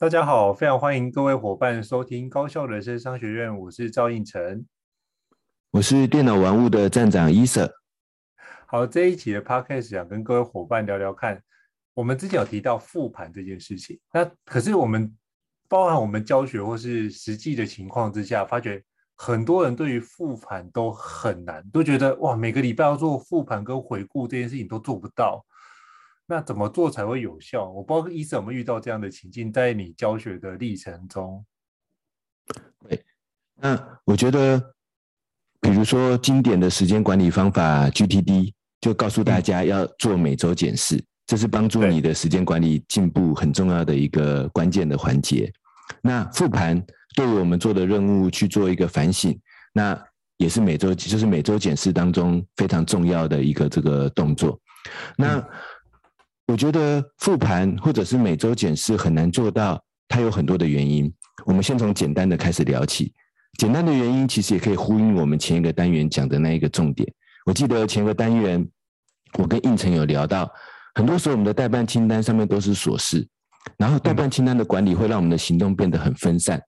大家好，非常欢迎各位伙伴收听高校人生商学院，我是赵应成。我是电脑玩物的站长伊瑟。好，这一期的 podcast 想跟各位伙伴聊聊看，我们之前有提到复盘这件事情，那可是我们包含我们教学或是实际的情况之下，发觉很多人对于复盘都很难，都觉得哇，每个礼拜要做复盘跟回顾这件事情都做不到，那怎么做才会有效？我不知道医生有没有遇到这样的情境，在你教学的历程中。对，那我觉得。比如说，经典的时间管理方法 GTD 就告诉大家要做每周检视，这是帮助你的时间管理进步很重要的一个关键的环节。那复盘对于我们做的任务去做一个反省，那也是每周就是每周检视当中非常重要的一个这个动作。那我觉得复盘或者是每周检视很难做到，它有很多的原因。我们先从简单的开始聊起。简单的原因其实也可以呼应我们前一个单元讲的那一个重点。我记得前个单元我跟应成有聊到，很多时候我们的待办清单上面都是琐事，然后待办清单的管理会让我们的行动变得很分散，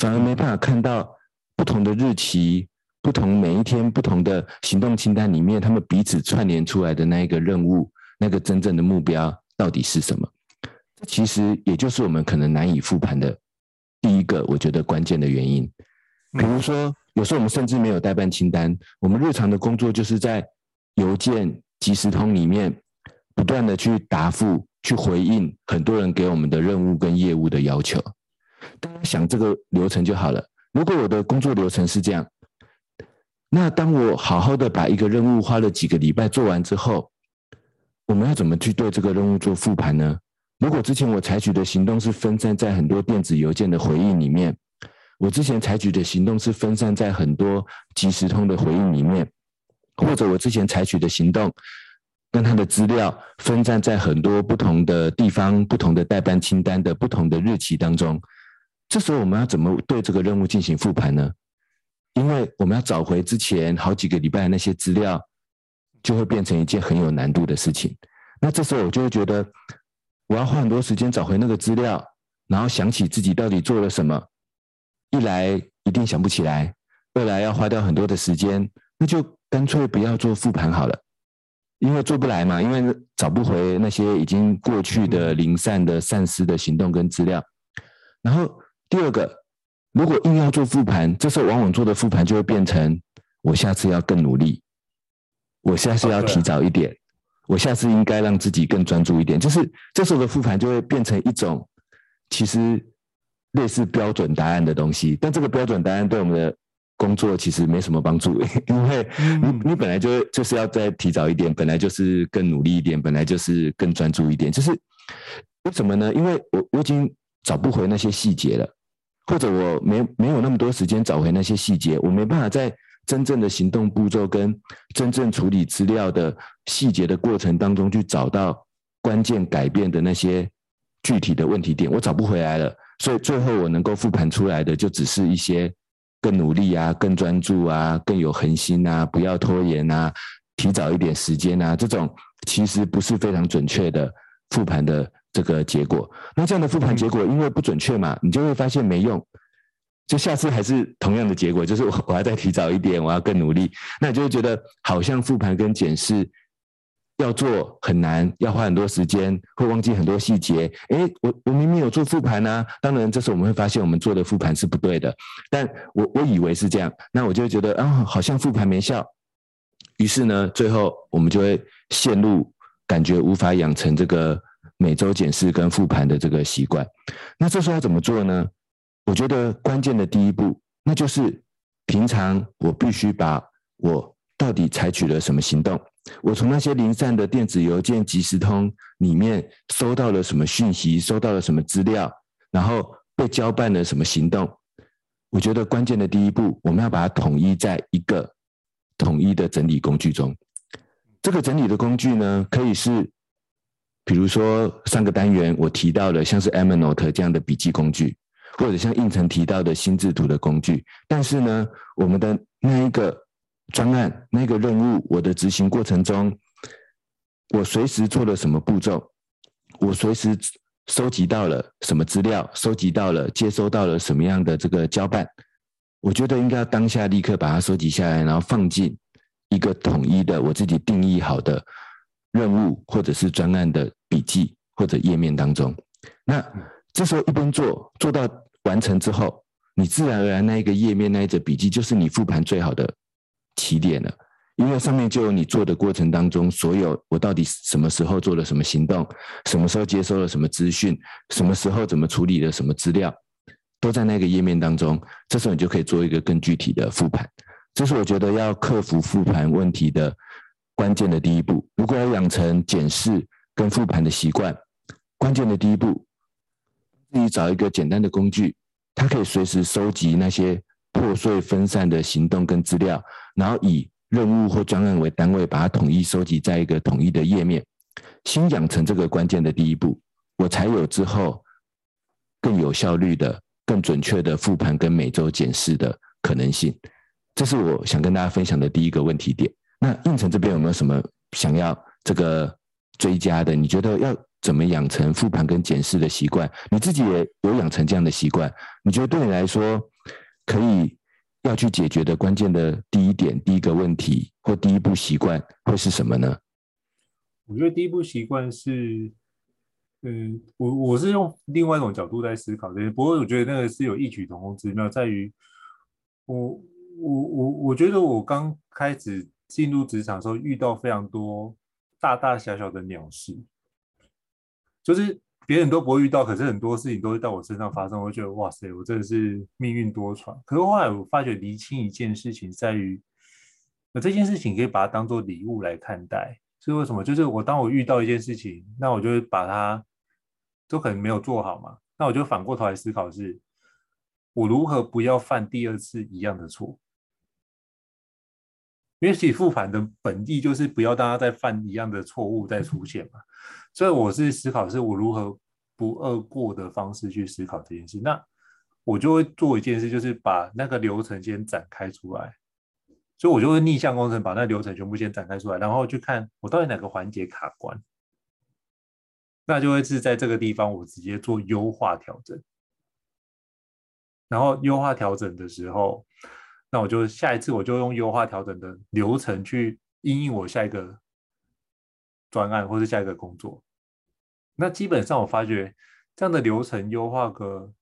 反而没办法看到不同的日期、不同每一天不同的行动清单里面，他们彼此串联出来的那一个任务、那个真正的目标到底是什么？这其实也就是我们可能难以复盘的第一个，我觉得关键的原因。比如说，有时候我们甚至没有代办清单，我们日常的工作就是在邮件、即时通里面不断的去答复、去回应很多人给我们的任务跟业务的要求。大家想这个流程就好了。如果我的工作流程是这样，那当我好好的把一个任务花了几个礼拜做完之后，我们要怎么去对这个任务做复盘呢？如果之前我采取的行动是分散在很多电子邮件的回应里面。我之前采取的行动是分散在很多即时通的回应里面，或者我之前采取的行动跟他的资料分散在很多不同的地方、不同的待办清单的不同的日期当中。这时候我们要怎么对这个任务进行复盘呢？因为我们要找回之前好几个礼拜那些资料，就会变成一件很有难度的事情。那这时候我就会觉得，我要花很多时间找回那个资料，然后想起自己到底做了什么。一来一定想不起来，二来要花掉很多的时间，那就干脆不要做复盘好了，因为做不来嘛，因为找不回那些已经过去的零散的散失的行动跟资料。然后第二个，如果硬要做复盘，这时候往往做的复盘就会变成我下次要更努力，我下次要提早一点，我下次应该让自己更专注一点，就是这时候的复盘就会变成一种其实。类似标准答案的东西，但这个标准答案对我们的工作其实没什么帮助，因为你你本来就就是要再提早一点，本来就是更努力一点，本来就是更专注一点，就是为什么呢？因为我我已经找不回那些细节了，或者我没没有那么多时间找回那些细节，我没办法在真正的行动步骤跟真正处理资料的细节的过程当中去找到关键改变的那些具体的问题点，我找不回来了。所以最后我能够复盘出来的，就只是一些更努力啊、更专注啊、更有恒心啊、不要拖延啊、提早一点时间啊，这种其实不是非常准确的复盘的这个结果。那这样的复盘结果，因为不准确嘛，你就会发现没用，就下次还是同样的结果，就是我我要再提早一点，我要更努力，那你就会觉得好像复盘跟检视。要做很难，要花很多时间，会忘记很多细节。诶，我我明明有做复盘啊，当然这时候我们会发现我们做的复盘是不对的。但我我以为是这样，那我就会觉得啊，好像复盘没效。于是呢，最后我们就会陷入感觉无法养成这个每周检视跟复盘的这个习惯。那这时候要怎么做呢？我觉得关键的第一步，那就是平常我必须把我到底采取了什么行动。我从那些零散的电子邮件、即时通里面收到了什么讯息，收到了什么资料，然后被交办了什么行动？我觉得关键的第一步，我们要把它统一在一个统一的整理工具中。这个整理的工具呢，可以是，比如说上个单元我提到的，像是 Evernote 这样的笔记工具，或者像胤丞提到的心智图的工具。但是呢，我们的那一个专案、那个任务，我的执行过程中，我随时做了什么步骤，我随时。收集到了什么资料？收集到了，接收到了什么样的这个交办？我觉得应该要当下立刻把它收集下来，然后放进一个统一的我自己定义好的任务或者是专案的笔记或者页面当中。那这时候一边做，做到完成之后，你自然而然那一个页面那一则笔记就是你复盘最好的起点了。因为上面就有你做的过程当中，所有我到底什么时候做了什么行动，什么时候接收了什么资讯，什么时候怎么处理了什么资料，都在那个页面当中。这时候你就可以做一个更具体的复盘。这是我觉得要克服复盘问题的关键的第一步。如果要养成检视跟复盘的习惯，关键的第一步，自己找一个简单的工具，它可以随时收集那些破碎分散的行动跟资料，然后以任务或专案为单位，把它统一收集在一个统一的页面，先养成这个关键的第一步，我才有之后更有效率的、更准确的复盘跟每周检视的可能性。这是我想跟大家分享的第一个问题点。那胤丞这边有没有什么想要这个追加的？你觉得要怎么养成复盘跟检视的习惯？你自己也有养成这样的习惯？你觉得对你来说可以？要去解决的关键的第一点、第一个问题或第一步习惯会是什么呢？我觉得第一步习惯是，嗯，我我是用另外一种角度在思考这些，不过我觉得那个是有异曲同工之妙，在于我我我我觉得我刚开始进入职场的时候，遇到非常多大大小小的鸟事，就是。别人都不会遇到，可是很多事情都会在我身上发生。我觉得哇塞，我真的是命运多舛。可是后来我发觉，厘清一件事情在于，那这件事情可以把它当做礼物来看待。是为什么？就是我当我遇到一件事情，那我就会把它，都可能没有做好嘛。那我就反过头来思考是，我如何不要犯第二次一样的错。因为其实复盘的本意就是不要大家再犯一样的错误再出现嘛，所以我是思考是我如何不貳过的方式去思考这件事。那我就会做一件事，就是把那个流程先展开出来，所以我就会逆向工程把那流程全部先展开出来，然后去看我到底哪个环节卡关，那就会是在这个地方我直接做优化调整，然后优化调整的时候。那我就下一次我就用优化调整的流程去应应我下一个专案或是下一个工作。那基本上我发觉这样的流程优化个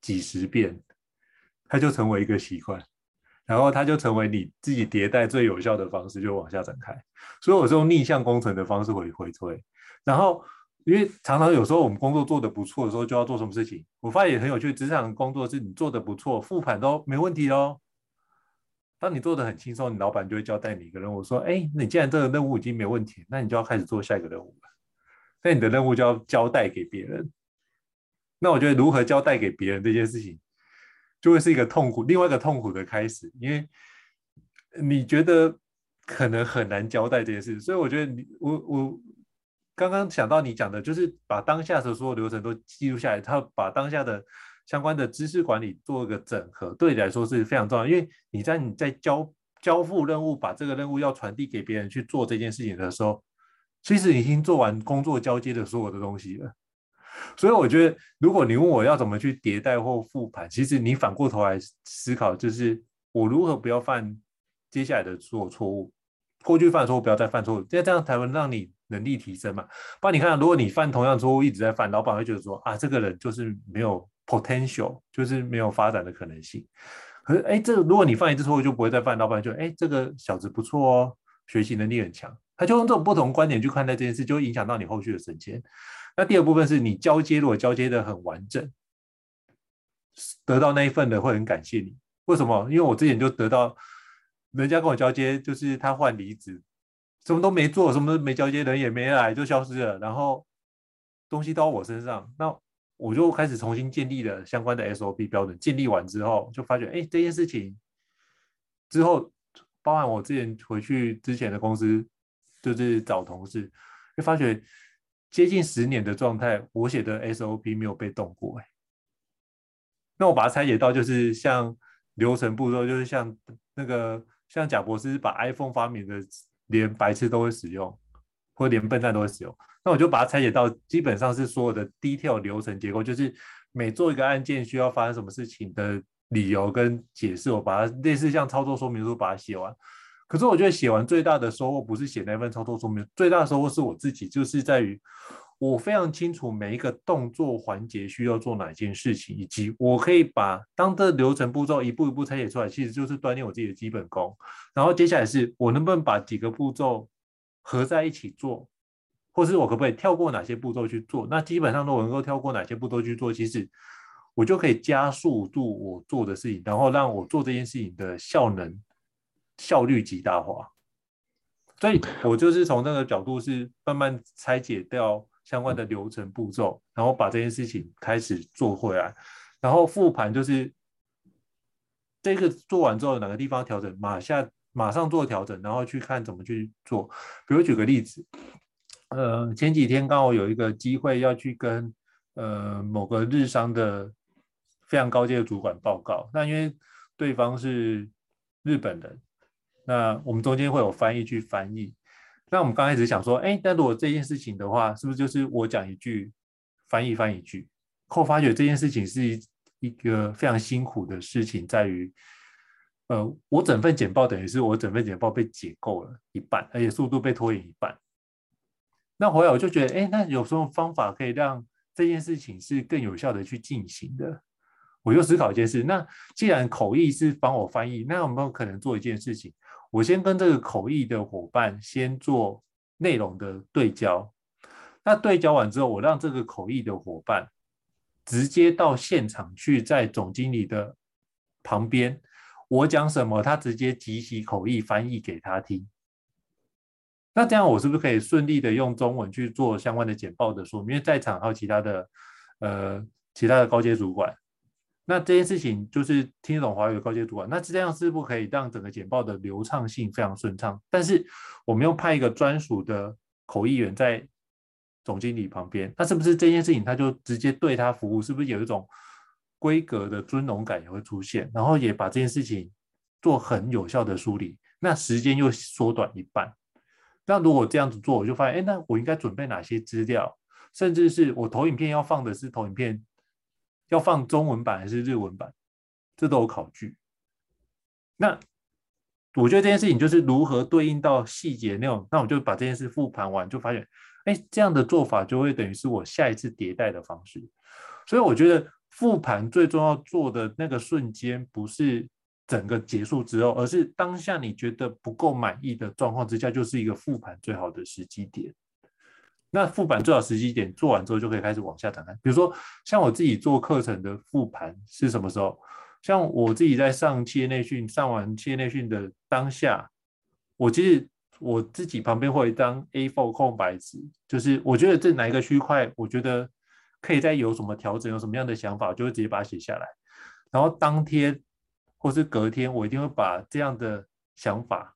几十遍，它就成为一个习惯，然后它就成为你自己迭代最有效的方式，就往下展开。所以我是用逆向工程的方式回回推。然后因为常常有时候我们工作做得不错的时候，就要做什么事情？我发现也很有趣，职场工作是你做得不错，复盘都没问题哦。当你做的很轻松，你老板就会交代你一个任务，说：“哎，你既然这个任务已经没问题，那你就要开始做下一个任务了。那你的任务就要交代给别人。那我觉得如何交代给别人这件事情，就会是一个痛苦，另外一个痛苦的开始，因为你觉得可能很难交代这件事。所以我觉得你，我我刚刚想到你讲的，就是把当下的所有流程都记录下来，他把当下的。相关的知识管理做一个整合，对你来说是非常重要。因为你在你在交交付任务，把这个任务要传递给别人去做这件事情的时候，其实已经做完工作交接的所有的东西了。所以我觉得，如果你问我要怎么去迭代或复盘，其实你反过头来思考，就是我如何不要犯接下来的所有错误，过去犯错误不要再犯错误，这样这样才能让你能力提升嘛。不然你看，如果你犯同样错误一直在犯，老板会觉得说啊，这个人就是没有。Potential 就是没有发展的可能性，可是哎，这如果你犯一次错误就不会再犯，老板就哎，这个小子不错哦，学习能力很强，他就用这种不同观点去看待这件事，就会影响到你后续的升迁。那第二部分是你交接，如果交接的很完整，得到那一份的会很感谢你。为什么？因为我之前就得到人家跟我交接，就是他换离职，什么都没做，什么都没交接，人也没来就消失了，然后东西到我身上，那。我就开始重新建立了相关的 SOP 标准。建立完之后，就发觉，哎，这件事情之后，包含我之前回去之前的公司，就是找同事，就发觉接近十年的状态，我写的 SOP 没有被动过。哎，那我把它拆解到，就是像流程步骤，就是像那个像贾博士把 iPhone 发明的，连白痴都会使用，或连笨蛋都会使用。那我就把它拆解到，基本上是所有的 detail 流程结构，就是每做一个案件需要发生什么事情的理由跟解释，我把它类似像操作说明书把它写完。可是我觉得写完最大的收获不是写那份操作说明，最大的收获是我自己，就是在于我非常清楚每一个动作环节需要做哪件事情，以及我可以把当这流程步骤一步一步拆解出来，其实就是锻炼我自己的基本功。然后接下来是我能不能把几个步骤合在一起做。或是我可不可以跳过哪些步骤去做？那基本上都能够跳过哪些步骤去做，其实我就可以加速度我做的事情，然后让我做这件事情的效能效率极大化。所以我就是从这个角度是慢慢拆解掉相关的流程步骤，然后把这件事情开始做回来，然后复盘就是这个做完之后哪个地方调整，马下马上做调整，然后去看怎么去做。比如举个例子。呃，前几天刚好有一个机会要去跟呃某个日商的非常高阶的主管报告，那因为对方是日本人，那我们中间会有翻译去翻译。那我们刚开始想说，哎，那如果这件事情的话，是不是就是我讲一句，翻译翻译一句？后发觉这件事情是一一个非常辛苦的事情，在于，呃，我整份简报等于是我整份简报被解构了一半，而且速度被拖延一半。那后来我就觉得，哎，那有什么方法可以让这件事情是更有效的去进行的？我就思考一件事，那既然口译是帮我翻译，那有没有可能做一件事情？我先跟这个口译的伙伴先做内容的对焦，那对焦完之后，我让这个口译的伙伴直接到现场去，在总经理的旁边，我讲什么，他直接即席口译翻译给他听。那这样我是不是可以顺利的用中文去做相关的简报的说明？因为在场还有其他的呃其他的高阶主管，那这件事情就是听得懂华语的高阶主管，那这样是不可以让整个简报的流畅性非常顺畅？但是我们又派一个专属的口译员在总经理旁边，那是不是这件事情他就直接对他服务？是不是有一种规格的尊荣感也会出现？然后也把这件事情做很有效的梳理，那时间又缩短一半。那如果这样子做，我就发现，哎，那我应该准备哪些资料？甚至是我投影片要放的是投影片，要放中文版还是日文版？这都有考据。那我觉得这件事情就是如何对应到细节内容。那我就把这件事复盘完，就发现，哎，这样的做法就会等于是我下一次迭代的方式。所以我觉得复盘最重要做的那个瞬间，不是。整个结束之后，而是当下你觉得不够满意的状况之下，就是一个复盘最好的时机点。那复盘最好时机点做完之后，就可以开始往下展开。比如说，像我自己做课程的复盘是什么时候？像我自己在上企业内训，上完企业内训的当下，我其实我自己旁边会有一张 A4 空白纸，就是我觉得这哪一个区块，我觉得可以再有什么调整，有什么样的想法，我就会直接把它写下来，然后当天。或是隔天，我一定会把这样的想法，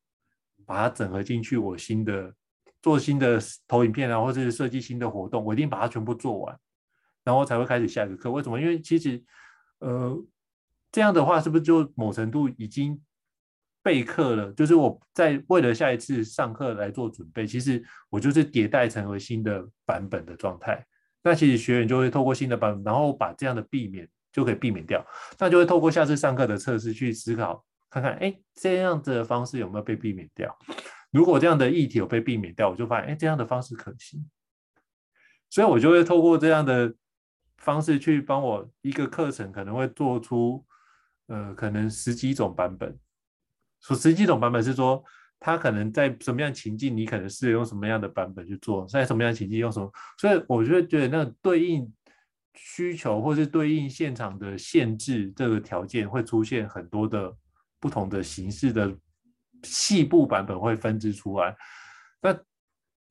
把它整合进去。我新的做新的投影片啊，或者是设计新的活动，我一定把它全部做完，然后才会开始下一个课。为什么？因为其实，呃，这样的话是不是就某程度已经备课了？就是我在为了下一次上课来做准备，其实我就是迭代成为新的版本的状态。那其实学员就会透过新的版本，然后把这样的避免。就可以避免掉，那就会透过下次上课的测试去思考，看看，哎，这样的方式有没有被避免掉？如果这样的议题有被避免掉，我就发现，哎，这样的方式可行。所以我就会透过这样的方式去帮我一个课程，可能会做出，呃，可能十几种版本。说十几种版本是说，它可能在什么样情境，你可能是用什么样的版本去做，在什么样情境用什么，所以我就会觉得那个对应。需求或是对应现场的限制，这个条件会出现很多的不同的形式的细部版本会分支出来。那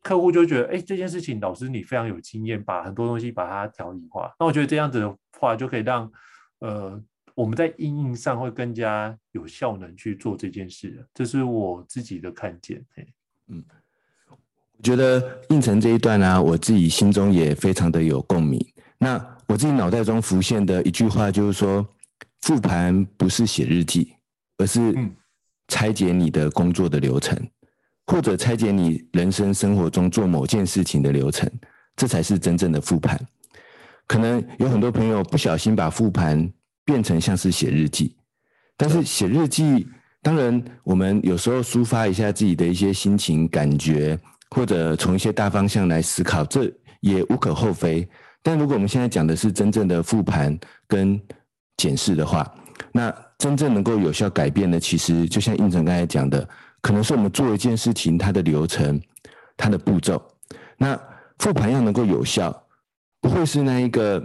客户就觉得，哎，这件事情老师你非常有经验，把很多东西把它条理化。那我觉得这样子的话，就可以让呃我们在应用上会更加有效能去做这件事。这是我自己的看见。嗯，我觉得胤丞这一段呢、我自己心中也非常的有共鸣。那我自己脑袋中浮现的一句话就是说，复盘不是写日记，而是拆解你的工作的流程。或者拆解你人生生活中做某件事情的流程，这才是真正的复盘。可能有很多朋友不小心把复盘变成像是写日记，但是写日记，当然我们有时候抒发一下自己的一些心情感觉，或者从一些大方向来思考，这也无可厚非。但如果我们现在讲的是真正的复盘跟检视的话，那真正能够有效改变的，其实就像应成刚才讲的。可能是我们做一件事情，它的流程、它的步骤。那复盘要能够有效，不会是那一个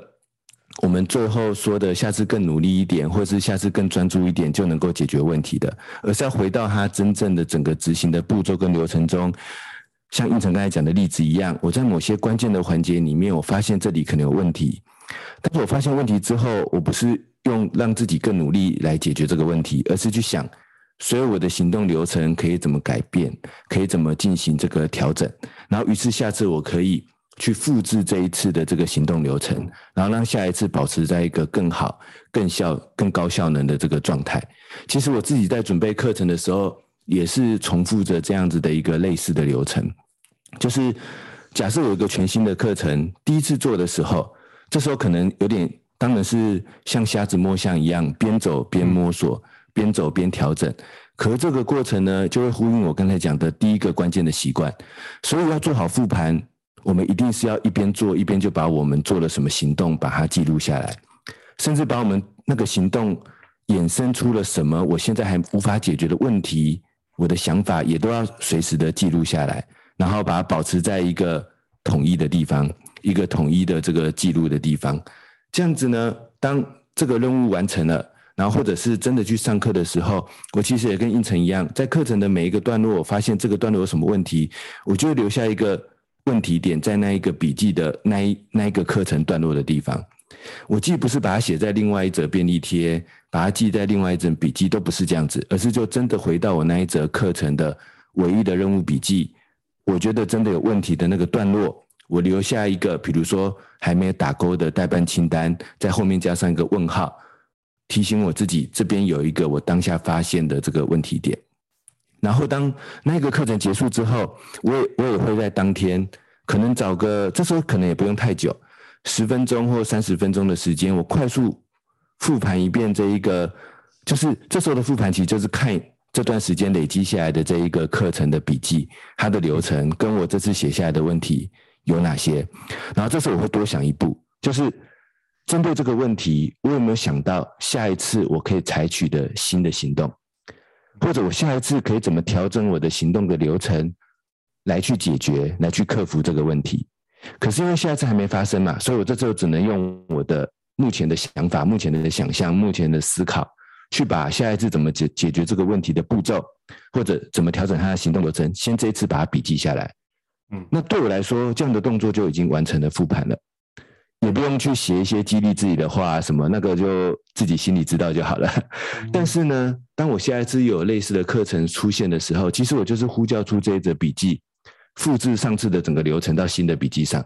我们最后说的下次更努力一点，或是下次更专注一点就能够解决问题的，而是要回到它真正的整个执行的步骤跟流程中。像应成刚才讲的例子一样，我在某些关键的环节里面，我发现这里可能有问题，但是我发现问题之后，我不是用让自己更努力来解决这个问题，而是去想。所以我的行动流程可以怎么改变？可以怎么进行这个调整？然后于是下次我可以去复制这一次的这个行动流程，然后让下一次保持在一个更好、更效、更高效能的这个状态。其实我自己在准备课程的时候，也是重复着这样子的一个类似的流程。就是假设有一个全新的课程，第一次做的时候，这时候可能有点，当然是像瞎子摸象一样，边走边摸索。边走边调整，可是这个过程呢，就会呼应我刚才讲的第一个关键的习惯。所以要做好复盘，我们一定是要一边做一边就把我们做了什么行动把它记录下来，甚至把我们那个行动衍生出了什么我现在还无法解决的问题，我的想法也都要随时的记录下来，然后把它保持在一个统一的地方，一个统一的这个记录的地方。这样子呢，当这个任务完成了。然后，或者是真的去上课的时候，我其实也跟胤丞一样，在课程的每一个段落，我发现这个段落有什么问题，我就会留下一个问题点，在那一个笔记的那一那一个课程段落的地方。我既不是把它写在另外一则便利贴，把它记在另外一则笔记，都不是这样子，而是就真的回到我那一则课程的唯一的任务笔记。我觉得真的有问题的那个段落，我留下一个，比如说还没有打勾的待办清单，在后面加上一个问号。提醒我自己，这边有一个我当下发现的这个问题点。然后当那个课程结束之后，我也我也会在当天，可能找个这时候可能也不用太久，十分钟或三十分钟的时间，我快速复盘一遍这一个，就是这时候的复盘其实就是看这段时间累积下来的这一个课程的笔记，它的流程跟我这次写下来的问题有哪些。然后这时候我会多想一步，就是。针对这个问题，我有没有想到下一次我可以采取的新的行动，或者我下一次可以怎么调整我的行动的流程，来去解决、来去克服这个问题？可是因为下一次还没发生嘛，所以我这时候只能用我的目前的想法、目前的想象、目前的思考，去把下一次怎么解解决这个问题的步骤，或者怎么调整他的行动流程，先这一次把它笔记下来。嗯，那对我来说，这样的动作就已经完成了复盘了。也不用去写一些激励自己的话，什么那个就自己心里知道就好了。但是呢，当我下一次有类似的课程出现的时候，其实我就是呼叫出这一则笔记，复制上次的整个流程到新的笔记上。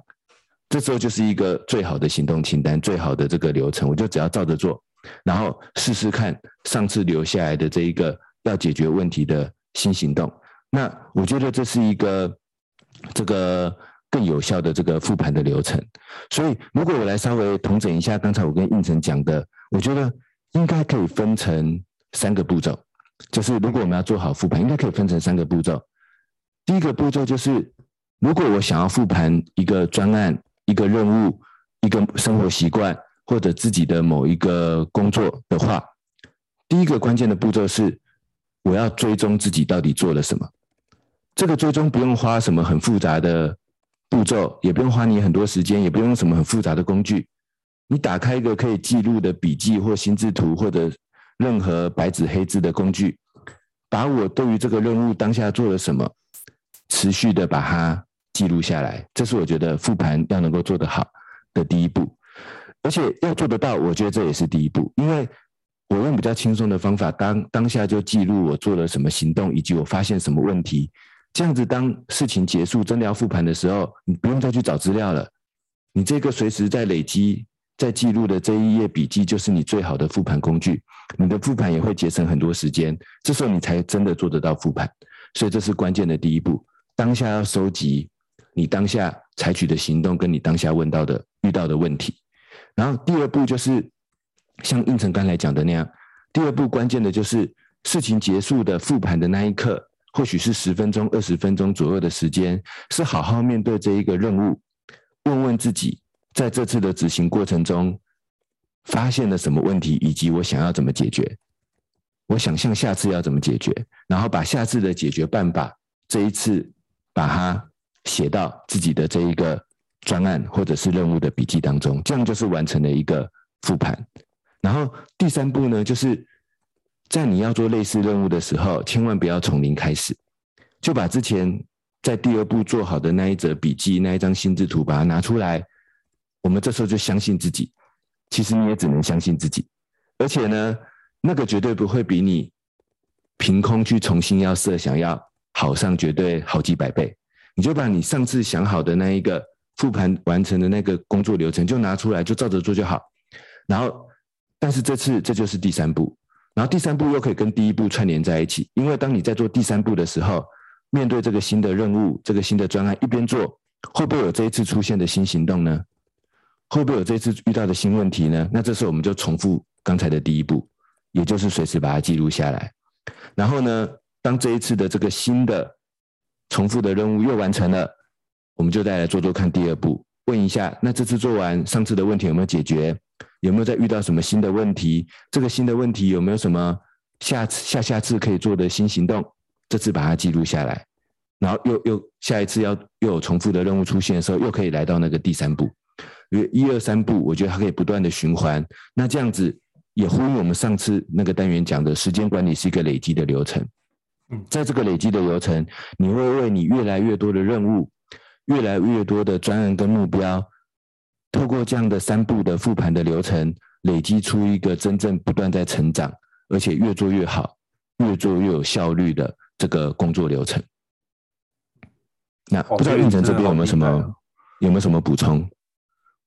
这时候就是一个最好的行动清单，最好的这个流程，我就只要照着做，然后试试看上次留下来的这一个要解决问题的新行动。那我觉得这是一个这个。更有效的这个复盘的流程，所以如果我来稍微统整一下刚才我跟胤丞讲的，我觉得应该可以分成三个步骤。就是如果我们要做好复盘，应该可以分成三个步骤。第一个步骤就是，如果我想要复盘一个专案、一个任务、一个生活习惯或者自己的某一个工作的话，第一个关键的步骤是，我要追踪自己到底做了什么。这个追踪不用花什么很复杂的。步骤也不用花你很多时间，也不用什么很复杂的工具。你打开一个可以记录的笔记或心智图，或者任何白纸黑字的工具，把我对于这个任务当下做了什么，持续的把它记录下来，这是我觉得复盘要能够做得好的第一步。而且要做得到，我觉得这也是第一步，因为我用比较轻松的方法，当当下就记录我做了什么行动，以及我发现什么问题。这样子，当事情结束，真的要复盘的时候，你不用再去找资料了。你这个随时在累积、在记录的这一页笔记，就是你最好的复盘工具。你的复盘也会节省很多时间，这时候你才真的做得到复盘。所以这是关键的第一步，当下要收集你当下采取的行动，跟你当下问到的、遇到的问题。然后第二步就是像胤丞刚才讲的那样，第二步关键的就是事情结束的复盘的那一刻，或许是十分钟、二十分钟左右的时间，是好好面对这一个任务，问问自己，在这次的执行过程中发现了什么问题，以及我想要怎么解决，我想象下次要怎么解决，然后把下次的解决办法这一次把它写到自己的这一个。专案或者是任务的笔记当中，这样就是完成了一个复盘。然后第三步呢，就是在你要做类似任务的时候，千万不要从零开始，就把之前在第二步做好的那一则笔记、那一张心智图，把它拿出来。我们这时候就相信自己，其实你也只能相信自己，而且呢，那个绝对不会比你凭空去重新要设想要好上绝对好几百倍。你就把你上次想好的那一个。复盘完成的那个工作流程就拿出来，就照着做就好。然后，但是这次这就是第三步，然后第三步又可以跟第一步串联在一起，因为当你在做第三步的时候，面对这个新的任务、这个新的专案，一边做，会不会有这一次出现的新行动呢？会不会有这一次遇到的新问题呢？那这时候我们就重复刚才的第一步，也就是随时把它记录下来。然后呢，当这一次的这个新的重复的任务又完成了。我们就再来做做看第二步，问一下，那这次做完上次的问题有没有解决？有没有再遇到什么新的问题？这个新的问题有没有什么下次、下下次可以做的新行动？这次把它记录下来，然后又又下一次要又有重复的任务出现的时候，又可以来到那个第三步。因为一二三步，我觉得它可以不断的循环。那这样子也呼应我们上次那个单元讲的时间管理是一个累积的流程。嗯，在这个累积的流程，你会为你越来越多的任务。越来越多的专案跟目标，透过这样的三步的复盘的流程，累积出一个真正不断在成长，而且越做越好、越做越有效率的这个工作流程。那不知道运城这边有没有什么有没有什么补充？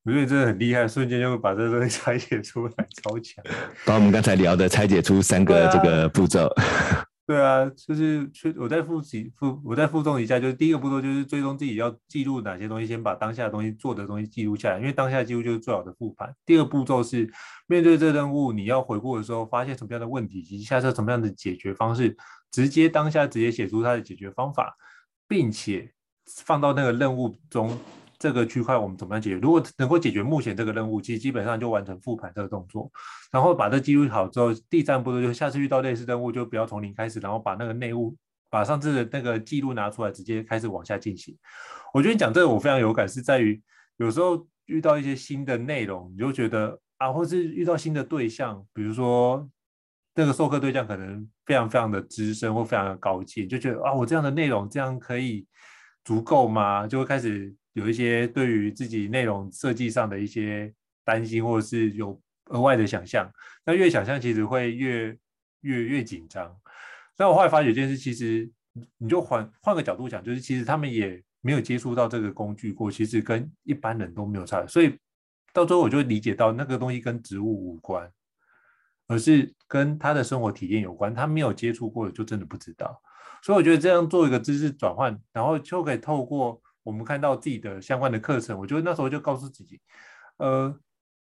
我觉得真的很厉害，瞬间就会把这个东西拆解出来，超强！把我们刚才聊的拆解出三个这个步骤。对啊，就是去我再复习复我再复诵一下，就是第一个步骤就是追踪自己要记录哪些东西，先把当下的东西做的东西记录下来，因为当下记录就是最好的复盘。第二步骤是面对这任务，你要回顾的时候，发现什么样的问题，以及下次什么样的解决方式，直接当下直接写出它的解决方法，并且放到那个任务中。这个区块我们怎么样解决？如果能够解决目前这个任务，其实基本上就完成复盘这个动作。然后把这记录好之后，第三步就下次遇到类似任务就不要从零开始，然后把那个内务，把上次的那个记录拿出来，直接开始往下进行。我觉得讲这个我非常有感，是在于有时候遇到一些新的内容，你就觉得啊，或是遇到新的对象，比如说那个授课对象可能非常非常的资深或非常的高级，就觉得啊，我这样的内容这样可以足够吗？就会开始。有一些对于自己内容设计上的一些担心，或者是有额外的想象，那越想象其实会越越越紧张。那我后来发觉一件事，其实你就换换个角度讲，就是其实他们也没有接触到这个工具过，其实跟一般人都没有差。所以到最后我就理解到，那个东西跟职务无关，而是跟他的生活体验有关。他没有接触过的，就真的不知道。所以我觉得这样做一个知识转换，然后就可以透过。我们看到自己的相关的课程，我觉得那时候就告诉自己，呃，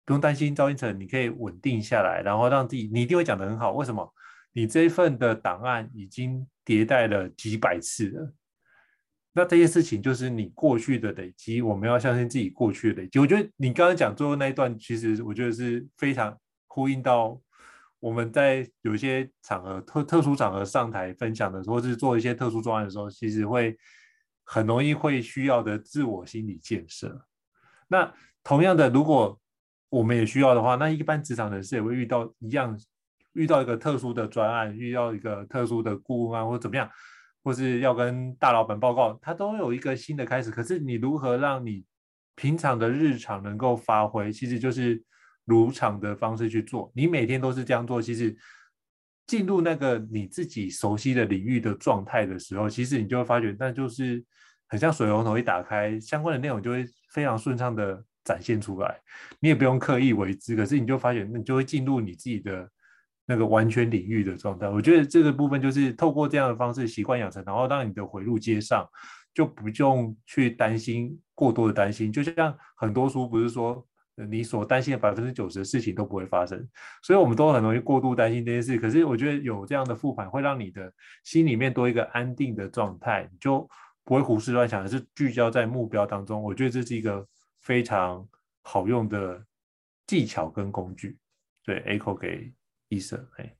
不用担心，赵英成，你可以稳定下来，然后让自己，你一定会讲得很好。为什么？你这一份的档案已经迭代了几百次了，那这些事情就是你过去的累积。我们要相信自己过去的累积。我觉得你刚刚讲最后那一段，其实我觉得是非常呼应到我们在有一些场合特特殊场合上台分享的时候，或是做一些特殊专案的时候，其实会。很容易会需要的自我心理建设。那同样的，如果我们也需要的话，那一般职场人士也会遇到一样，遇到一个特殊的专案，遇到一个特殊的顾问案或者怎么样，或是要跟大老板报告，它都有一个新的开始。可是你如何让你平常的日常能够发挥，其实就是如常的方式去做。你每天都是这样做，其实进入那个你自己熟悉的领域的状态的时候，其实你就会发觉，那就是很像水龙头一打开，相关的内容就会非常顺畅的展现出来。你也不用刻意为之，可是你就发觉，你就会进入你自己的那个完全领域的状态。我觉得这个部分就是透过这样的方式习惯养成，然后让你的回路接上，就不用去担心过多的担心。就像很多书不是说。你所担心的百分之九十的事情都不会发生，所以我们都很容易过度担心这件事。可是我觉得有这样的复盘，会让你的心里面多一个安定的状态，你就不会胡思乱想，而是聚焦在目标当中。我觉得这是一个非常好用的技巧跟工具。对，echo 给 Ethan。哎，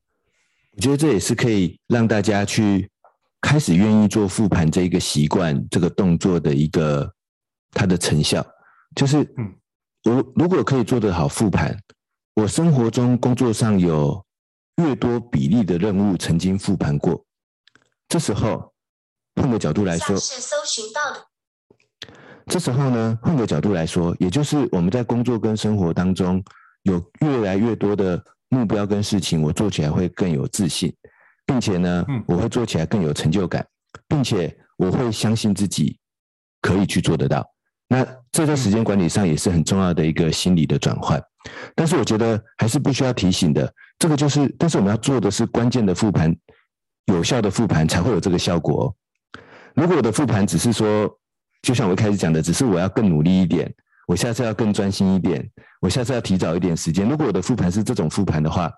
我觉得这也是可以让大家去开始愿意做复盘这一个习惯，这个动作的一个它的成效，就是嗯。我如果可以做得好复盘，我生活中工作上有越多比例的任务曾经复盘过，这时候换个角度来说，是搜寻到的。这时候呢，换个角度来说，也就是我们在工作跟生活当中有越来越多的目标跟事情，我做起来会更有自信，并且呢，我会做起来更有成就感，并且我会相信自己可以去做得到。那这在时间管理上也是很重要的一个心理的转换，但是我觉得还是不需要提醒的，这个就是，但是我们要做的是关键的复盘，有效的复盘才会有这个效果哦。如果我的复盘只是说，就像我一开始讲的，只是我要更努力一点。我下次要更专心一点，我下次要提早一点时间。如果我的复盘是这种复盘的话，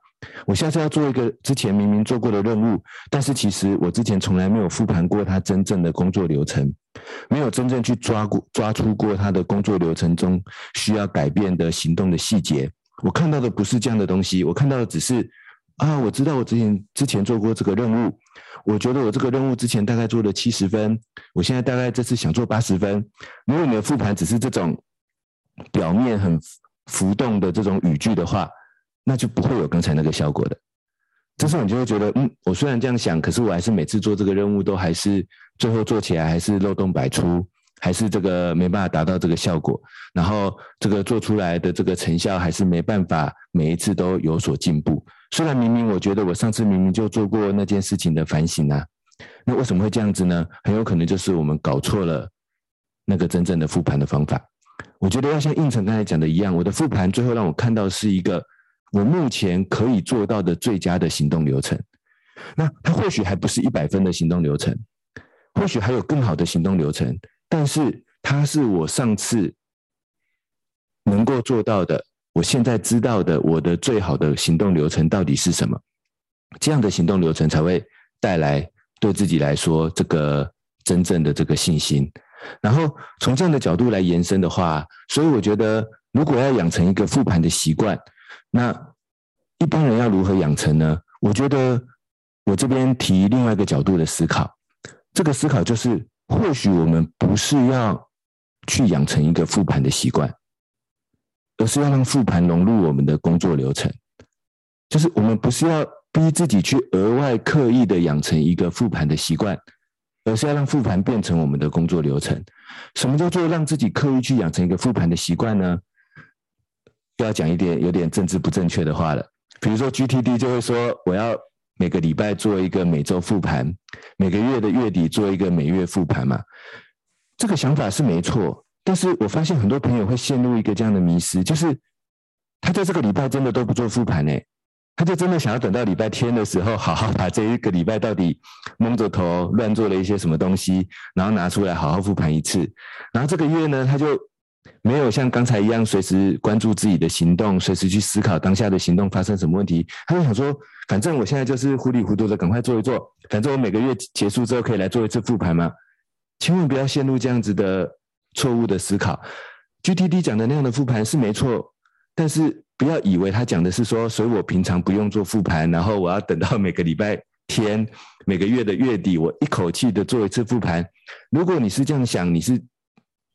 我下次要做一个之前明明做过的任务，但是其实我之前从来没有复盘过他真正的工作流程，没有真正去抓过抓出过他的工作流程中需要改变的行动的细节。我看到的不是这样的东西，我看到的只是啊，我知道我之前之前做过这个任务，我觉得我这个任务之前大概做了七十分，我现在大概这次想做八十分。如果你的复盘只是这种。表面很浮动的这种语句的话，那就不会有刚才那个效果的。这时候你就会觉得，嗯，我虽然这样想，可是我还是每次做这个任务都还是最后做起来还是漏洞百出，还是这个没办法达到这个效果。然后这个做出来的这个成效还是没办法每一次都有所进步。虽然明明我觉得我上次明明就做过那件事情的反省啊，那为什么会这样子呢？很有可能就是我们搞错了那个真正的复盘的方法。我觉得要像胤丞刚才讲的一样，我的复盘最后让我看到是一个我目前可以做到的最佳的行动流程。那它或许还不是一百分的行动流程，或许还有更好的行动流程，但是它是我上次能够做到的，我现在知道的我的最好的行动流程到底是什么？这样的行动流程才会带来对自己来说这个真正的这个信心。然后从这样的角度来延伸的话，所以我觉得，如果要养成一个复盘的习惯，那一般人要如何养成呢？我觉得我这边提另外一个角度的思考，这个思考就是，或许我们不是要去养成一个复盘的习惯，而是要让复盘融入我们的工作流程，就是我们不是要逼自己去额外刻意的养成一个复盘的习惯。而是要让复盘变成我们的工作流程。什么叫做让自己刻意去养成一个复盘的习惯呢？要讲一点有点政治不正确的话了。比如说 GTD 就会说，我要每个礼拜做一个每周复盘，每个月的月底做一个每月复盘嘛。这个想法是没错，但是我发现很多朋友会陷入一个这样的迷思，就是他在这个礼拜真的都不做复盘呢。他就真的想要等到礼拜天的时候，好好把这一个礼拜到底蒙着头乱做了一些什么东西，然后拿出来好好复盘一次。然后这个月呢，他就没有像刚才一样随时关注自己的行动，随时去思考当下的行动发生什么问题。他就想说，反正我现在就是糊里糊涂的赶快做一做，反正我每个月结束之后可以来做一次复盘嘛。千万不要陷入这样子的错误的思考。GTD 讲的那样的复盘是没错，但是。不要以为他讲的是说，所以我平常不用做复盘，然后我要等到每个礼拜天、每个月的月底，我一口气的做一次复盘。如果你是这样想，你是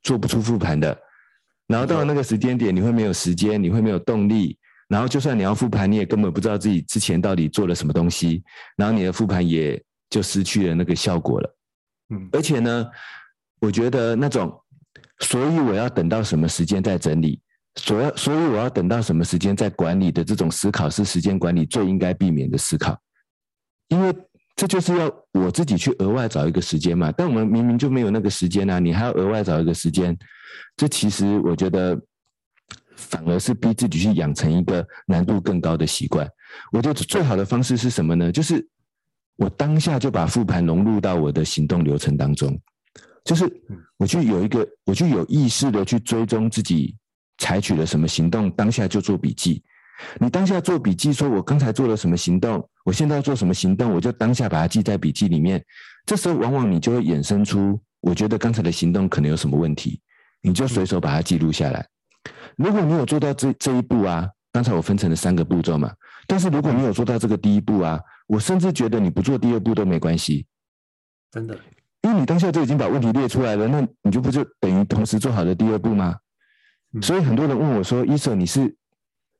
做不出复盘的。然后到了那个时间点，你会没有时间，你会没有动力。然后就算你要复盘，你也根本不知道自己之前到底做了什么东西。然后你的复盘也就失去了那个效果了。嗯，而且呢，我觉得那种，所以我要等到什么时间再整理，所要所以我要等到什么时间再管理的这种思考，是时间管理最应该避免的思考，因为这就是要我自己去额外找一个时间嘛。但我们明明就没有那个时间啊，你还要额外找一个时间，这其实我觉得反而是逼自己去养成一个难度更高的习惯。我觉得最好的方式是什么呢？就是。我当下就把复盘融入到我的行动流程当中，就是我去有一个，我去有意识的去追踪自己采取了什么行动，当下就做笔记。你当下做笔记，说我刚才做了什么行动，我现在要做什么行动，我就当下把它记在笔记里面。这时候往往你就会衍生出，我觉得刚才的行动可能有什么问题，你就随手把它记录下来。如果你有做到这这一步啊，刚才我分成了三个步骤嘛，但是如果你有做到这个第一步啊。我甚至觉得你不做第二步都没关系，真的，因为你当下就已经把问题列出来了，那你就不就等于同时做好了第二步吗？所以很多人问我说：“医生，你是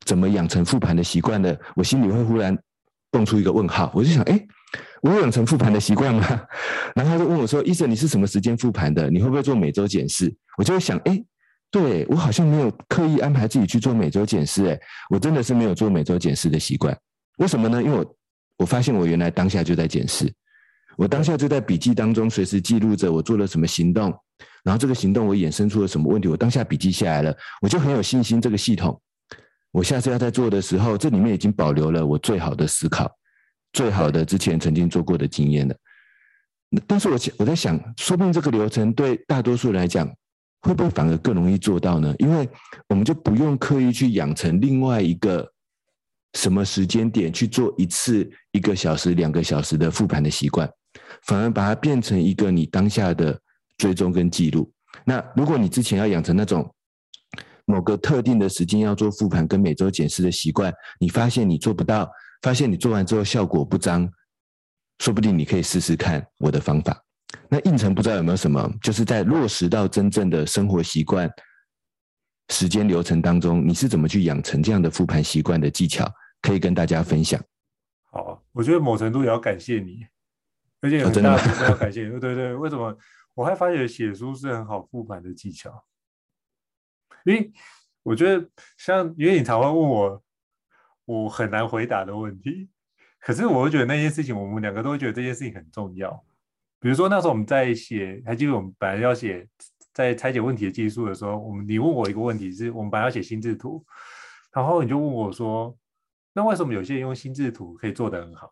怎么养成复盘的习惯的？”我心里会忽然蹦出一个问号，我就想：哎，我有养成复盘的习惯吗？然后他就问我说：“医生，你是什么时间复盘的？你会不会做每周检视？”我就会想：哎，对，我好像没有刻意安排自己去做每周检视，哎，我真的是没有做每周检视的习惯。为什么呢？因为我。我发现我原来当下就在检视，我当下就在笔记当中随时记录着我做了什么行动，然后这个行动我衍生出了什么问题，我当下笔记下来了，我就很有信心这个系统，我下次要再做的时候，这里面已经保留了我最好的思考，最好的之前曾经做过的经验了。但是我想我在想，说不定这个流程对大多数人来讲，会不会反而更容易做到呢？因为我们就不用刻意去养成另外一个。什么时间点去做一次一个小时、两个小时的复盘的习惯，反而把它变成一个你当下的追踪跟记录。那如果你之前要养成那种某个特定的时间要做复盘跟每周检视的习惯，你发现你做不到，发现你做完之后效果不彰，说不定你可以试试看我的方法。那应成不知道有没有什么，就是在落实到真正的生活习惯时间流程当中，你是怎么去养成这样的复盘习惯的技巧？可以跟大家分享。好，我觉得某程度也要感谢你，而且很大程度要感谢你。对对，为什么？我还发觉写书是很好复盘的技巧。因为我觉得，像因为你常会问我，我很难回答的问题，可是我会觉得那件事情，我们两个都会觉得这件事情很重要。比如说那时候我们在写，还记得我们本来要写在拆解问题的技术的时候，我们你问我一个问题是，我们本来要写心智图，然后你就问我说。那为什么有些人用心智图可以做得很好，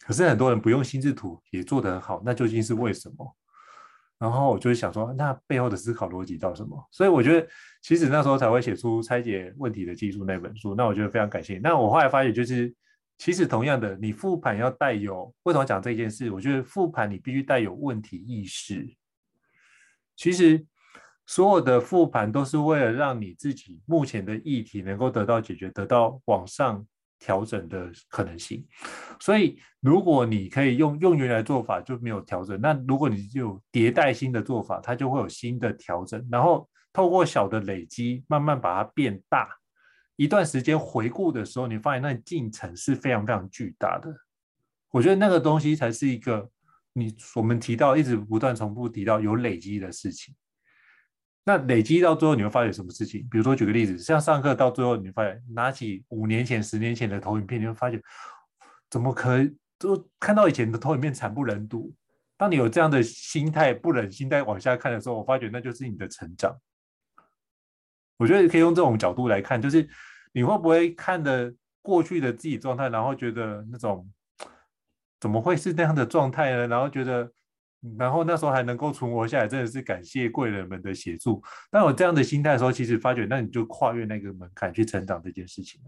可是很多人不用心智图也做得很好？那究竟是为什么？然后我就想说，那背后的思考逻辑到什么？所以我觉得，其实那时候才会写出拆解问题的技术那本书。那我觉得非常感谢。那我后来发现，就是其实同样的，你复盘要带有，为什么讲这件事？我觉得复盘你必须带有问题意识。其实。所有的复盘都是为了让你自己目前的议题能够得到解决，得到往上调整的可能性。所以，如果你可以用用原来做法就没有调整，那如果你有迭代新的做法，它就会有新的调整。然后透过小的累积，慢慢把它变大。一段时间回顾的时候，你发现那进程是非常非常巨大的。我觉得那个东西才是一个你我们提到一直不断重复提到有累积的事情。那累积到最后，你会发现什么事情？比如说，举个例子，像上课到最后，你会发现拿起五年前、十年前的投影片，你会发现怎么可以就看到以前的投影片惨不忍睹。当你有这样的心态，不忍心再往下看的时候，我发觉那就是你的成长。我觉得可以用这种角度来看，就是你会不会看的过去的自己状态，然后觉得那种怎么会是那样的状态呢？然后觉得。然后那时候还能够存活下来，真的是感谢贵人们的协助。当有这样的心态的时候，其实发觉那你就跨越那个门槛去成长这件事情。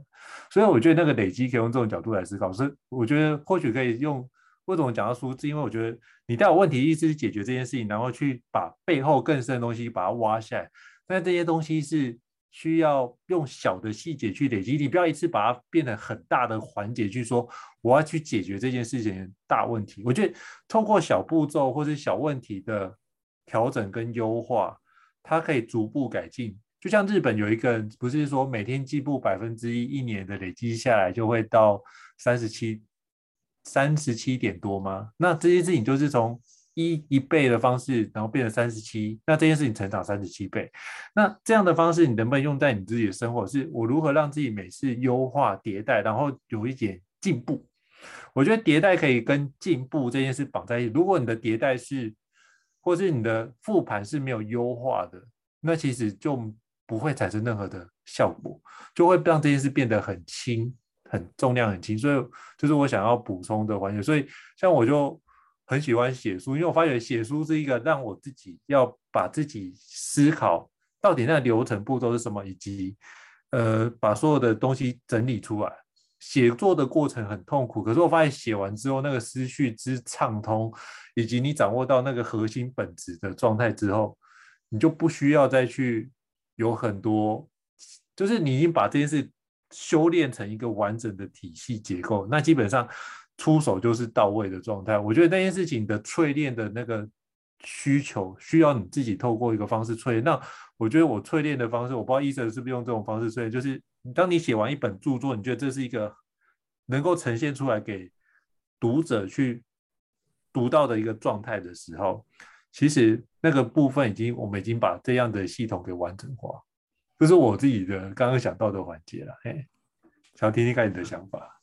所以我觉得那个累积可以用这种角度来思考。是我觉得或许可以用为什么讲到数字？因为我觉得你带有问题意识去解决这件事情，然后去把背后更深的东西把它挖下来。但这些东西是。需要用小的细节去累积，你不要一次把它变得很大的环节去说，我要去解决这件事情大问题。我觉得透过小步骤或是小问题的调整跟优化，它可以逐步改进。就像日本有一个人，不是说每天进步百分之一，一年的累积下来就会到三十七三十七点多吗？那这件事情就是从一一倍的方式，然后变成三十七，那这件事情成长三十七倍。那这样的方式，你能不能用在你自己的生活？是我如何让自己每次优化迭代，然后有一点进步？我觉得迭代可以跟进步这件事绑在一起。如果你的迭代是，或是你的复盘是没有优化的，那其实就不会产生任何的效果，就会让这件事变得很轻。很重量很轻，所以就是我想要补充的环节。所以像我就很喜欢写书，因为我发觉写书是一个让我自己要把自己思考到底那个流程步骤是什么，以及呃把所有的东西整理出来。写作的过程很痛苦，可是我发现写完之后，那个思绪之畅通，以及你掌握到那个核心本质的状态之后，你就不需要再去有很多，就是你已经把这件事。修炼成一个完整的体系结构，那基本上出手就是到位的状态。我觉得那件事情的淬炼的那个需求，需要你自己透过一个方式淬炼。那我觉得我淬炼的方式，我不知道医生是不是用这种方式淬炼，就是当你写完一本著作，你觉得这是一个能够呈现出来给读者去读到的一个状态的时候，其实那个部分已经我们已经把这样的系统给完整化。这是我自己的刚刚想到的环节了，哎，想听听看你的想法。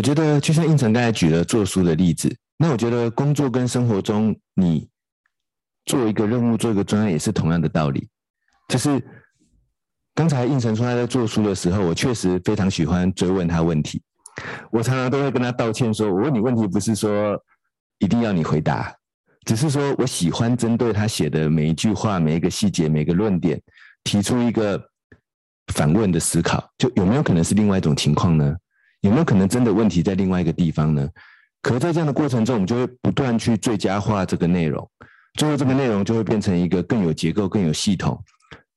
我觉得就像胤丞刚才举了做书的例子，那我觉得工作跟生活中你做一个任务、做一个专案也是同样的道理。就是刚才胤丞说他在做书的时候，我确实非常喜欢追问他问题。我常常都会跟他道歉，说我问你问题不是说一定要你回答，只是说我喜欢针对他写的每一句话、每一个细节、每个论点。提出一个反问的思考，就有没有可能是另外一种情况呢？有没有可能真的问题在另外一个地方呢？可在这样的过程中，我们就会不断去最佳化这个内容，最后这个内容就会变成一个更有结构、更有系统，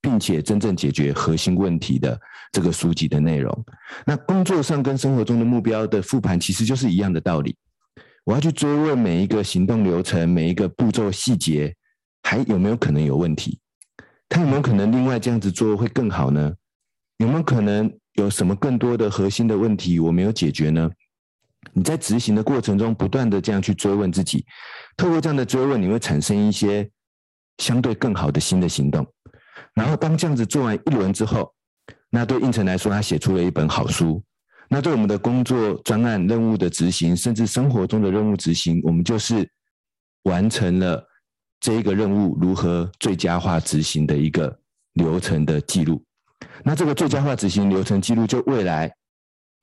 并且真正解决核心问题的这个书籍的内容。那工作上跟生活中的目标的复盘，其实就是一样的道理。我要去追问每一个行动流程、每一个步骤细节，还有没有可能有问题？他有没有可能另外这样子做会更好呢？有没有可能有什么更多的核心的问题我没有解决呢？你在执行的过程中不断的这样去追问自己，透过这样的追问，你会产生一些相对更好的新的行动。然后当这样子做完一轮之后，那对应成来说，他写出了一本好书。那对我们的工作专案任务的执行，甚至生活中的任务执行，我们就是完成了。这一个任务如何最佳化执行的一个流程的记录，那这个最佳化执行流程记录，就未来，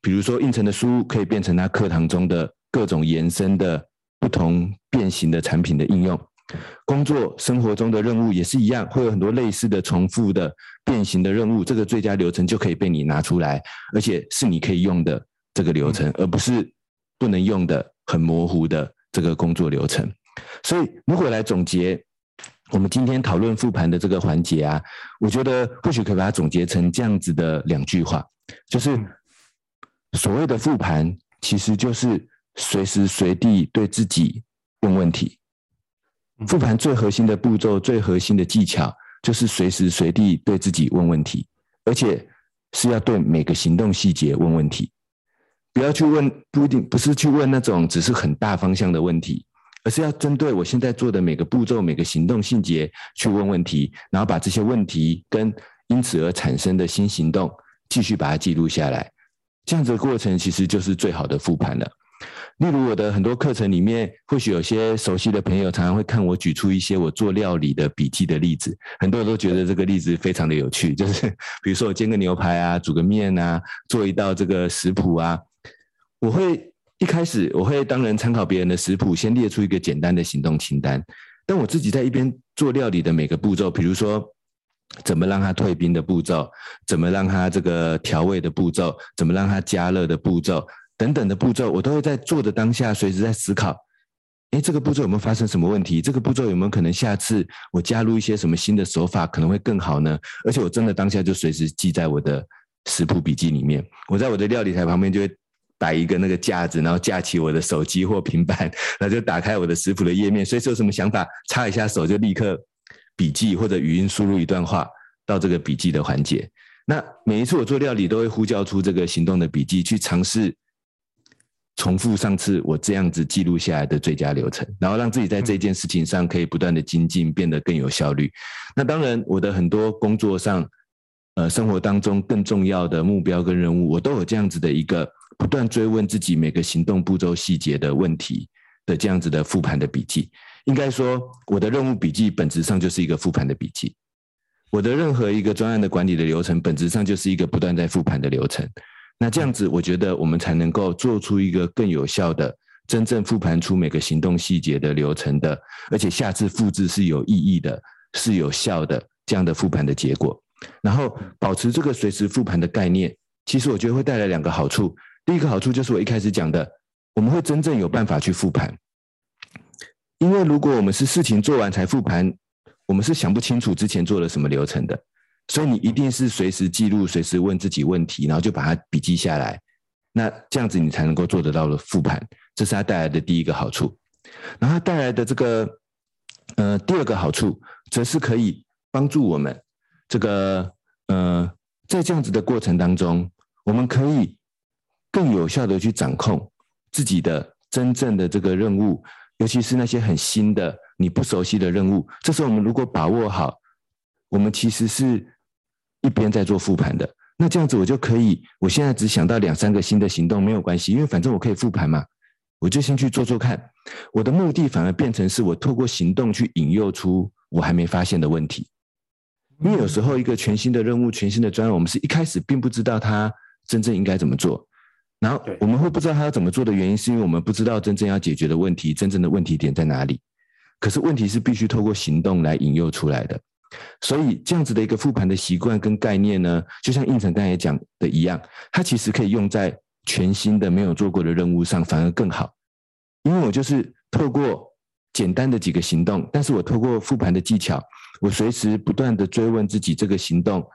比如说印成的书可以变成他课堂中的各种延伸的不同变形的产品的应用，工作生活中的任务也是一样，会有很多类似的重复的变形的任务，这个最佳流程就可以被你拿出来，而且是你可以用的这个流程，而不是不能用的很模糊的这个工作流程。所以，如果来总结我们今天讨论复盘的这个环节啊，我觉得或许可以把它总结成这样子的两句话，就是所谓的复盘，其实就是随时随地对自己问问题。复盘最核心的步骤、最核心的技巧，就是随时随地对自己问问题，而且是要对每个行动细节问问题，不要去问，不一定不是去问那种只是很大方向的问题。而是要针对我现在做的每个步骤、每个行动细节去问问题，然后把这些问题跟因此而产生的新行动继续把它记录下来。这样子的过程其实就是最好的复盘了。例如我的很多课程里面，或许有些熟悉的朋友常常会看我举出一些我做料理的笔记的例子，很多人都觉得这个例子非常的有趣。就是比如说我煎个牛排啊，煮个面啊，做一道这个食谱啊，我会。一开始我会当然参考别人的食谱，先列出一个简单的行动清单。但我自己在一边做料理的每个步骤，比如说怎么让它退冰的步骤，怎么让它这个调味的步骤，怎么让它加热的步骤等等的步骤，我都会在做的当下随时在思考：诶，这个步骤有没有发生什么问题？这个步骤有没有可能下次我加入一些什么新的手法可能会更好呢？而且我真的当下就随时记在我的食谱笔记里面。我在我的料理台旁边就会。摆一个那个架子，然后架起我的手机或平板，然后就打开我的食谱的页面。随时有什么想法，擦一下手就立刻笔记或者语音输入一段话到这个笔记的环节。那每一次我做料理，都会呼叫出这个行动的笔记，去尝试重复上次我这样子记录下来的最佳流程，然后让自己在这件事情上可以不断的精进，变得更有效率。那当然，我的很多工作上，呃，生活当中更重要的目标跟任务，我都有这样子的一个不断追问自己每个行动步骤细节的问题的这样子的复盘的笔记。应该说，我的任务笔记本质上就是一个复盘的笔记。我的任何一个专案的管理的流程，本质上就是一个不断在复盘的流程。那这样子，我觉得我们才能够做出一个更有效的、真正复盘出每个行动细节的流程的，而且下次复制是有意义的、是有效的这样的复盘的结果。然后保持这个随时复盘的概念，其实我觉得会带来两个好处。第一个好处就是我一开始讲的，我们会真正有办法去复盘。因为如果我们是事情做完才复盘，我们是想不清楚之前做了什么流程的，所以你一定是随时记录、随时问自己问题，然后就把它笔记下来。那这样子你才能够做得到的复盘，这是它带来的第一个好处。然后它带来的这个呃第二个好处，则是可以帮助我们这个呃在这样子的过程当中，我们可以更有效的去掌控自己的真正的这个任务，尤其是那些很新的。你不熟悉的任务，这时候我们如果把握好，我们其实是一边在做复盘的。那这样子我就可以，我现在只想到两三个新的行动没有关系，因为反正我可以复盘嘛，我就先去做做看。我的目的反而变成是我透过行动去引诱出我还没发现的问题。因为有时候一个全新的任务、全新的专案，我们是一开始并不知道它真正应该怎么做，然后我们会不知道他要怎么做的原因，是因为我们不知道真正要解决的问题，真正的问题点在哪里。可是问题是必须透过行动来引诱出来的，所以这样子的一个复盘的习惯跟概念呢，就像应成刚才也讲的一样，它其实可以用在全新的没有做过的任务上，反而更好。因为我就是透过简单的几个行动，但是我透过复盘的技巧，我随时不断的追问自己这个行动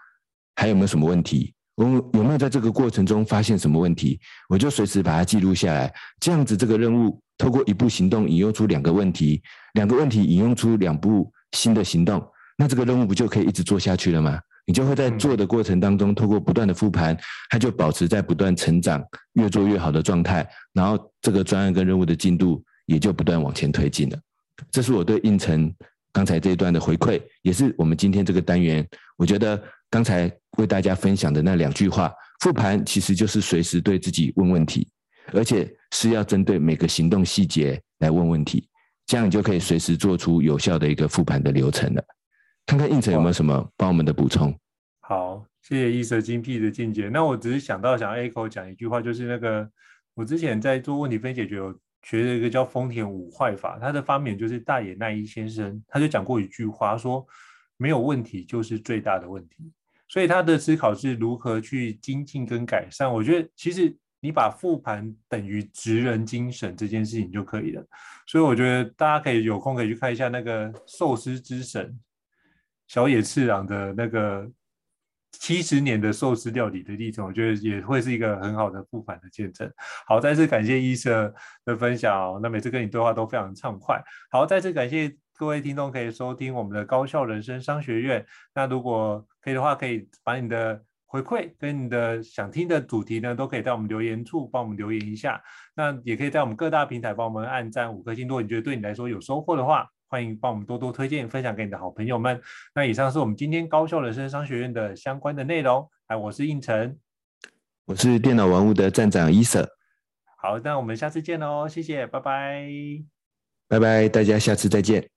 还有没有什么问题，我有没有在这个过程中发现什么问题，我就随时把它记录下来，这样子这个任务。透过一步行动引用出两个问题，两个问题引用出两步新的行动，那这个任务不就可以一直做下去了吗？你就会在做的过程当中，透过不断的复盘，它就保持在不断成长、越做越好的状态，然后这个专案跟任务的进度也就不断往前推进了。这是我对应成刚才这一段的回馈，也是我们今天这个单元，我觉得刚才为大家分享的那两句话，复盘其实就是随时对自己问问题。而且是要针对每个行动细节来问问题，这样你就可以随时做出有效的一个复盘的流程了。看看应成有没有什么帮我们的补充？好，谢谢医生精辟的见解。那我只是想到想 echo 讲一句话，就是那个我之前在做问题分解决，有学了一个叫丰田五坏法，他的发明就是大野奈一先生，他就讲过一句话，说没有问题就是最大的问题。所以他的思考是如何去精进跟改善。我觉得其实。你把复盘等于职人精神这件事情就可以了，所以我觉得大家可以有空可以去看一下那个寿司之神小野次郎的那个七十年的寿司料理的历程，我觉得也会是一个很好的复盘的见证。好，再次感谢医生的分享，那每次跟你对话都非常畅快。好，再次感谢各位听众可以收听我们的高校人生商学院。那如果可以的话，可以把你的。回馈跟你的想听的主题呢，都可以在我们留言处帮我们留言一下。那也可以在我们各大平台帮我们按赞五颗星。如果你觉得对你来说有收获的话，欢迎帮我们多多推荐分享给你的好朋友们。那以上是我们今天高校人生商学院的相关的内容。哎，我是胤丞，我是电脑玩物的站长伊舍。好，那我们下次见喽，谢谢，拜拜，拜拜，大家下次再见。